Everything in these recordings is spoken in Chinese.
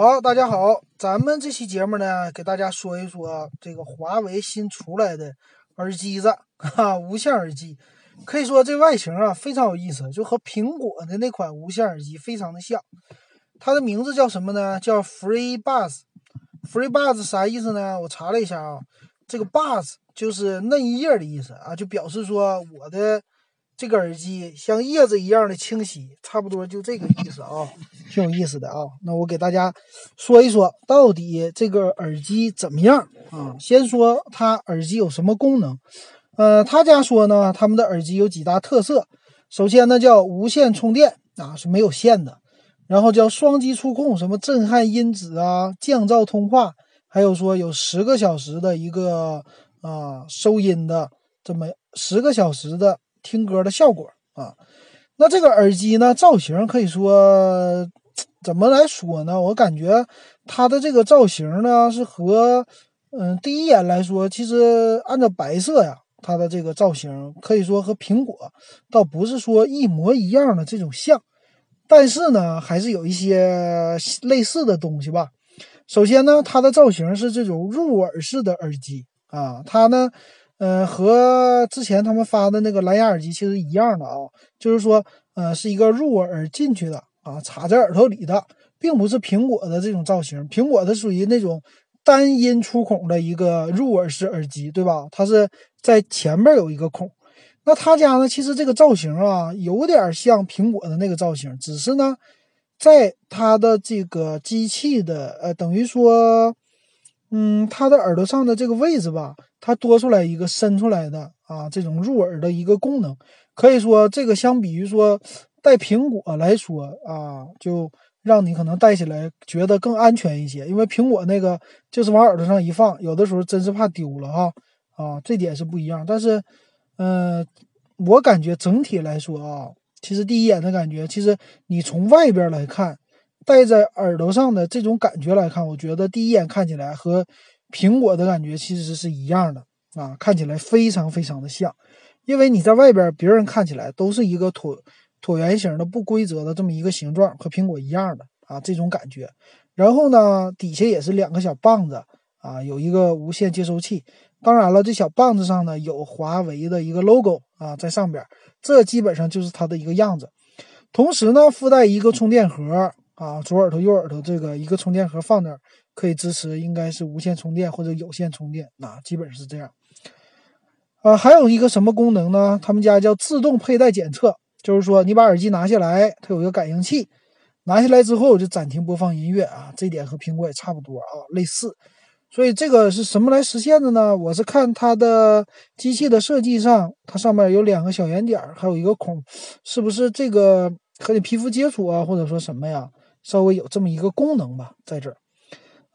好，大家好，咱们这期节目呢，给大家说一说这个华为新出来的耳机子，哈，无线耳机，可以说这外形啊非常有意思，就和苹果的那款无线耳机非常的像。它的名字叫什么呢？叫 FreeBuds。FreeBuds 啥意思呢？我查了一下啊，这个 Buds 就是嫩叶的意思啊，就表示说我的。这个耳机像叶子一样的清晰，差不多就这个意思啊，挺有意思的啊。那我给大家说一说，到底这个耳机怎么样啊？先说它耳机有什么功能。呃，他家说呢，他们的耳机有几大特色。首先呢，叫无线充电啊，是没有线的。然后叫双击触控，什么震撼音质啊，降噪通话，还有说有十个小时的一个啊收音的这么十个小时的。听歌的效果啊，那这个耳机呢，造型可以说怎么来说呢？我感觉它的这个造型呢，是和嗯第一眼来说，其实按照白色呀，它的这个造型可以说和苹果倒不是说一模一样的这种像，但是呢，还是有一些类似的东西吧。首先呢，它的造型是这种入耳式的耳机啊，它呢。嗯，和之前他们发的那个蓝牙耳机其实一样的啊，就是说，呃，是一个入耳进去的啊，插在耳朵里的，并不是苹果的这种造型。苹果的属于那种单音出孔的一个入耳式耳机，对吧？它是在前面有一个孔。那他家呢，其实这个造型啊，有点像苹果的那个造型，只是呢，在它的这个机器的，呃，等于说。嗯，它的耳朵上的这个位置吧，它多出来一个伸出来的啊，这种入耳的一个功能，可以说这个相比于说带苹果来说啊，就让你可能戴起来觉得更安全一些，因为苹果那个就是往耳朵上一放，有的时候真是怕丢了哈啊，这点是不一样。但是，嗯，我感觉整体来说啊，其实第一眼的感觉，其实你从外边来看。戴在耳朵上的这种感觉来看，我觉得第一眼看起来和苹果的感觉其实是一样的啊，看起来非常非常的像。因为你在外边，别人看起来都是一个椭椭圆形的不规则的这么一个形状，和苹果一样的啊这种感觉。然后呢，底下也是两个小棒子啊，有一个无线接收器。当然了，这小棒子上呢有华为的一个 logo 啊在上边，这基本上就是它的一个样子。同时呢，附带一个充电盒。啊，左耳朵、右耳朵这个一个充电盒放那儿，可以支持应该是无线充电或者有线充电，啊基本是这样。啊，还有一个什么功能呢？他们家叫自动佩戴检测，就是说你把耳机拿下来，它有一个感应器，拿下来之后就暂停播放音乐啊，这点和苹果也差不多啊，类似。所以这个是什么来实现的呢？我是看它的机器的设计上，它上面有两个小圆点，还有一个孔，是不是这个和你皮肤接触啊，或者说什么呀？稍微有这么一个功能吧，在这儿。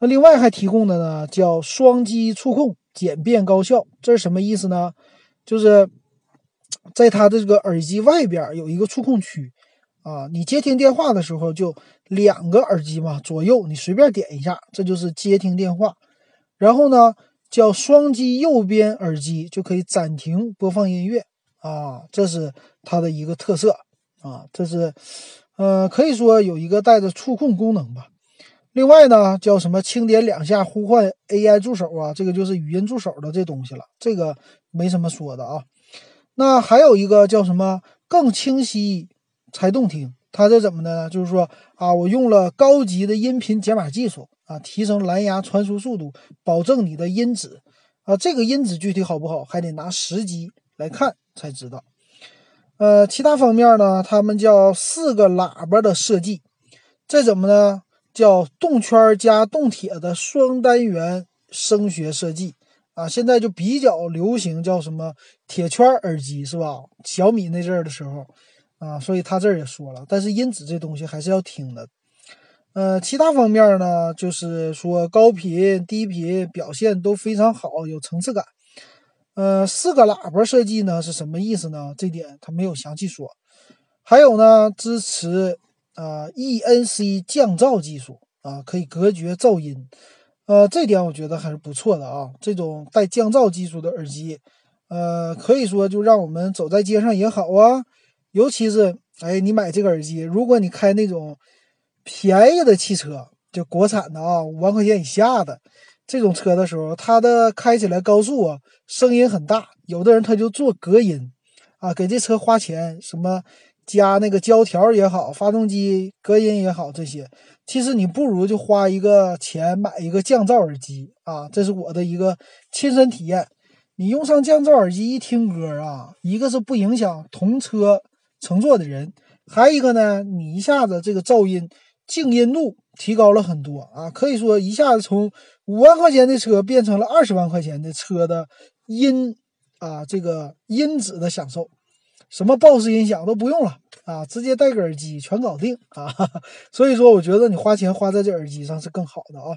那另外还提供的呢，叫双击触控，简便高效。这是什么意思呢？就是在它的这个耳机外边有一个触控区啊，你接听电话的时候就两个耳机嘛，左右你随便点一下，这就是接听电话。然后呢，叫双击右边耳机就可以暂停播放音乐啊，这是它的一个特色啊，这是。呃，可以说有一个带着触控功能吧。另外呢，叫什么轻点两下呼唤 AI 助手啊，这个就是语音助手的这东西了，这个没什么说的啊。那还有一个叫什么更清晰才动听，它这怎么的呢？就是说啊，我用了高级的音频解码技术啊，提升蓝牙传输速度，保证你的音质啊。这个音质具体好不好，还得拿实机来看才知道。呃，其他方面呢？他们叫四个喇叭的设计，这怎么呢？叫动圈加动铁的双单元声学设计啊！现在就比较流行叫什么铁圈耳机是吧？小米那阵儿的时候啊，所以他这儿也说了，但是音质这东西还是要听的。呃，其他方面呢，就是说高频、低频表现都非常好，有层次感。呃，四个喇叭设计呢是什么意思呢？这点他没有详细说。还有呢，支持啊 ENC 降噪技术啊，可以隔绝噪音。呃，这点我觉得还是不错的啊。这种带降噪技术的耳机，呃，可以说就让我们走在街上也好啊。尤其是哎，你买这个耳机，如果你开那种便宜的汽车就国产的啊，五万块钱以下的这种车的时候，它的开起来高速啊，声音很大。有的人他就做隔音啊，给这车花钱，什么加那个胶条也好，发动机隔音也好，这些其实你不如就花一个钱买一个降噪耳机啊。这是我的一个亲身体验。你用上降噪耳机一听歌啊，一个是不影响同车乘坐的人，还一个呢，你一下子这个噪音静音度提高了很多啊，可以说一下子从五万块钱的车变成了二十万块钱的车的音。啊，这个音质的享受，什么 BOSS 音响都不用了啊，直接戴个耳机全搞定啊。所以说，我觉得你花钱花在这耳机上是更好的啊。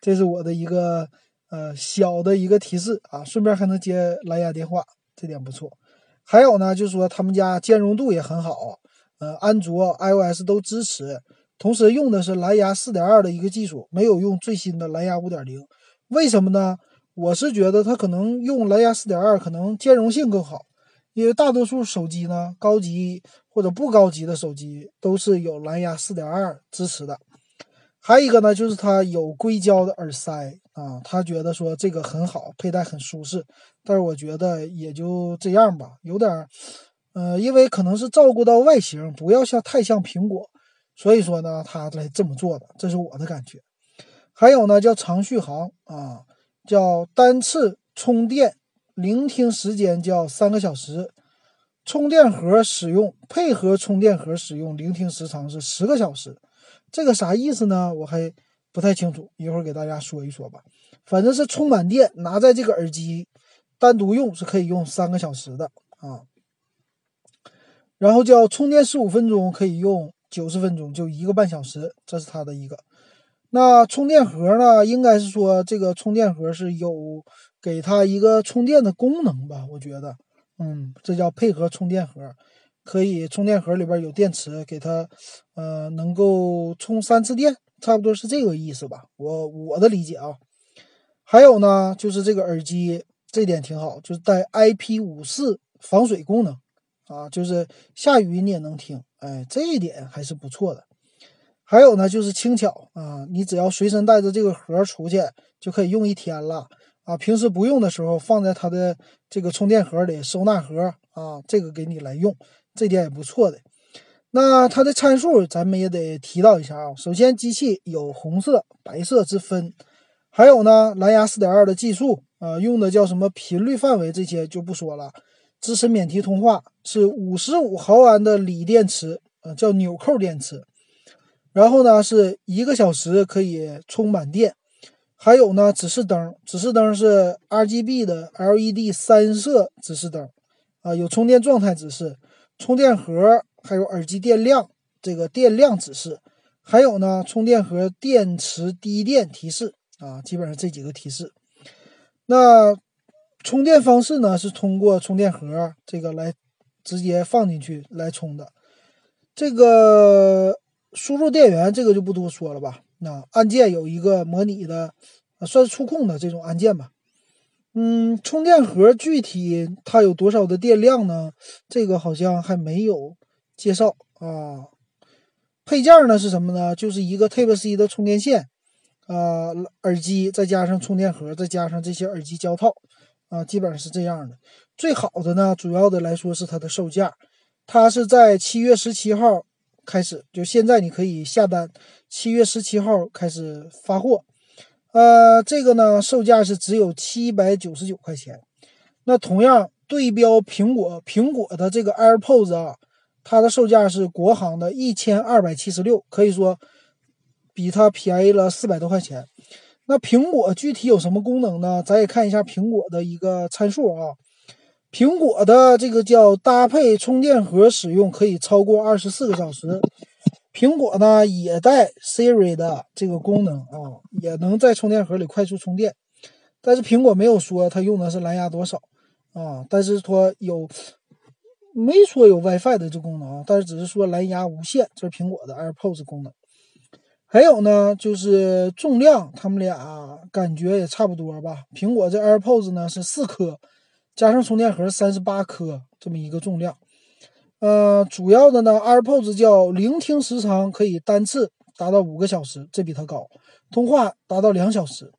这是我的一个呃小的一个提示啊，顺便还能接蓝牙电话，这点不错。还有呢，就是说他们家兼容度也很好，呃，安卓、iOS 都支持，同时用的是蓝牙4.2的一个技术，没有用最新的蓝牙5.0。为什么呢？我是觉得它可能用蓝牙四点二可能兼容性更好，因为大多数手机呢，高级或者不高级的手机都是有蓝牙四点二支持的。还有一个呢，就是它有硅胶的耳塞啊，他觉得说这个很好，佩戴很舒适。但是我觉得也就这样吧，有点，呃，因为可能是照顾到外形，不要像太像苹果，所以说呢，他来这么做的，这是我的感觉。还有呢，叫长续航啊。叫单次充电聆听时间叫三个小时，充电盒使用配合充电盒使用聆听时长是十个小时，这个啥意思呢？我还不太清楚，一会儿给大家说一说吧。反正是充满电拿在这个耳机单独用是可以用三个小时的啊。然后叫充电十五分钟可以用九十分钟，就一个半小时，这是它的一个。那充电盒呢？应该是说这个充电盒是有给它一个充电的功能吧？我觉得，嗯，这叫配合充电盒，可以充电盒里边有电池，给它，呃，能够充三次电，差不多是这个意思吧？我我的理解啊。还有呢，就是这个耳机这点挺好，就是带 IP 五四防水功能啊，就是下雨你也能听，哎，这一点还是不错的。还有呢，就是轻巧啊，你只要随身带着这个盒出去，就可以用一天了啊。平时不用的时候，放在它的这个充电盒里，收纳盒啊，这个给你来用，这点也不错的。那它的参数咱们也得提到一下啊。首先，机器有红色、白色之分，还有呢，蓝牙4.2的技术啊，用的叫什么频率范围这些就不说了，支持免提通话，是55毫安的锂电池，呃，叫纽扣电池。然后呢，是一个小时可以充满电，还有呢，指示灯，指示灯是 RGB 的 LED 三色指示灯，啊，有充电状态指示，充电盒还有耳机电量这个电量指示，还有呢，充电盒电池低电提示，啊，基本上这几个提示。那充电方式呢，是通过充电盒这个来直接放进去来充的，这个。输入电源这个就不多说了吧。那按键有一个模拟的，算是触控的这种按键吧。嗯，充电盒具体它有多少的电量呢？这个好像还没有介绍啊。配件呢是什么呢？就是一个 Type C 的充电线，啊，耳机再加上充电盒，再加上这些耳机胶套，啊，基本上是这样的。最好的呢，主要的来说是它的售价，它是在七月十七号。开始就现在，你可以下单，七月十七号开始发货。呃，这个呢，售价是只有七百九十九块钱。那同样对标苹果，苹果的这个 AirPods 啊，它的售价是国行的一千二百七十六，可以说比它便宜了四百多块钱。那苹果具体有什么功能呢？咱也看一下苹果的一个参数啊。苹果的这个叫搭配充电盒使用可以超过二十四个小时。苹果呢也带 Siri 的这个功能啊，也能在充电盒里快速充电。但是苹果没有说它用的是蓝牙多少啊，但是说有没说有 WiFi 的这功能啊，但是只是说蓝牙无线，这是苹果的 AirPods 功能。还有呢，就是重量，他们俩感觉也差不多吧。苹果这 AirPods 呢是四颗。加上充电盒三十八颗这么一个重量，呃，主要的呢，AirPods 叫聆听时长可以单次达到五个小时，这比它高；通话达到两小时，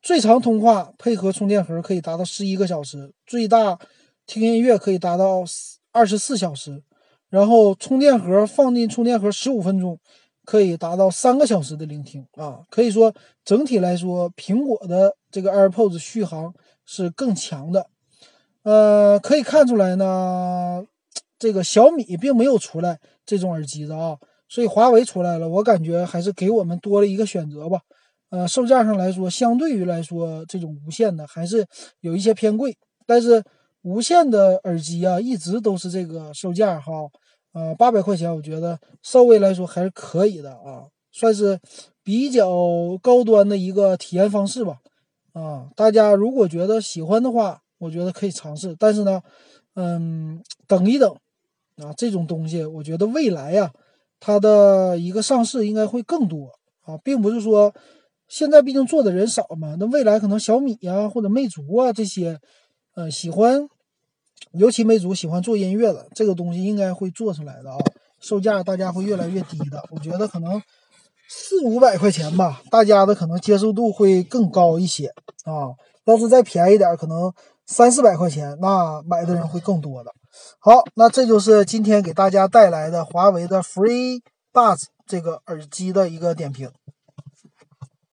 最长通话配合充电盒可以达到十一个小时，最大听音乐可以达到二十四小时，然后充电盒放进充电盒十五分钟可以达到三个小时的聆听啊，可以说整体来说，苹果的这个 AirPods 续航是更强的。呃，可以看出来呢，这个小米并没有出来这种耳机子啊，所以华为出来了，我感觉还是给我们多了一个选择吧。呃，售价上来说，相对于来说，这种无线的还是有一些偏贵，但是无线的耳机啊，一直都是这个售价哈，啊，八百块钱，我觉得稍微来说还是可以的啊，算是比较高端的一个体验方式吧。啊，大家如果觉得喜欢的话。我觉得可以尝试，但是呢，嗯，等一等啊，这种东西，我觉得未来呀，它的一个上市应该会更多啊，并不是说现在毕竟做的人少嘛，那未来可能小米呀或者魅族啊这些，呃，喜欢，尤其魅族喜欢做音乐的这个东西应该会做出来的啊，售价大家会越来越低的，我觉得可能四五百块钱吧，大家的可能接受度会更高一些啊，要是再便宜点，可能。三四百块钱，那买的人会更多的。好，那这就是今天给大家带来的华为的 FreeBuds 这个耳机的一个点评。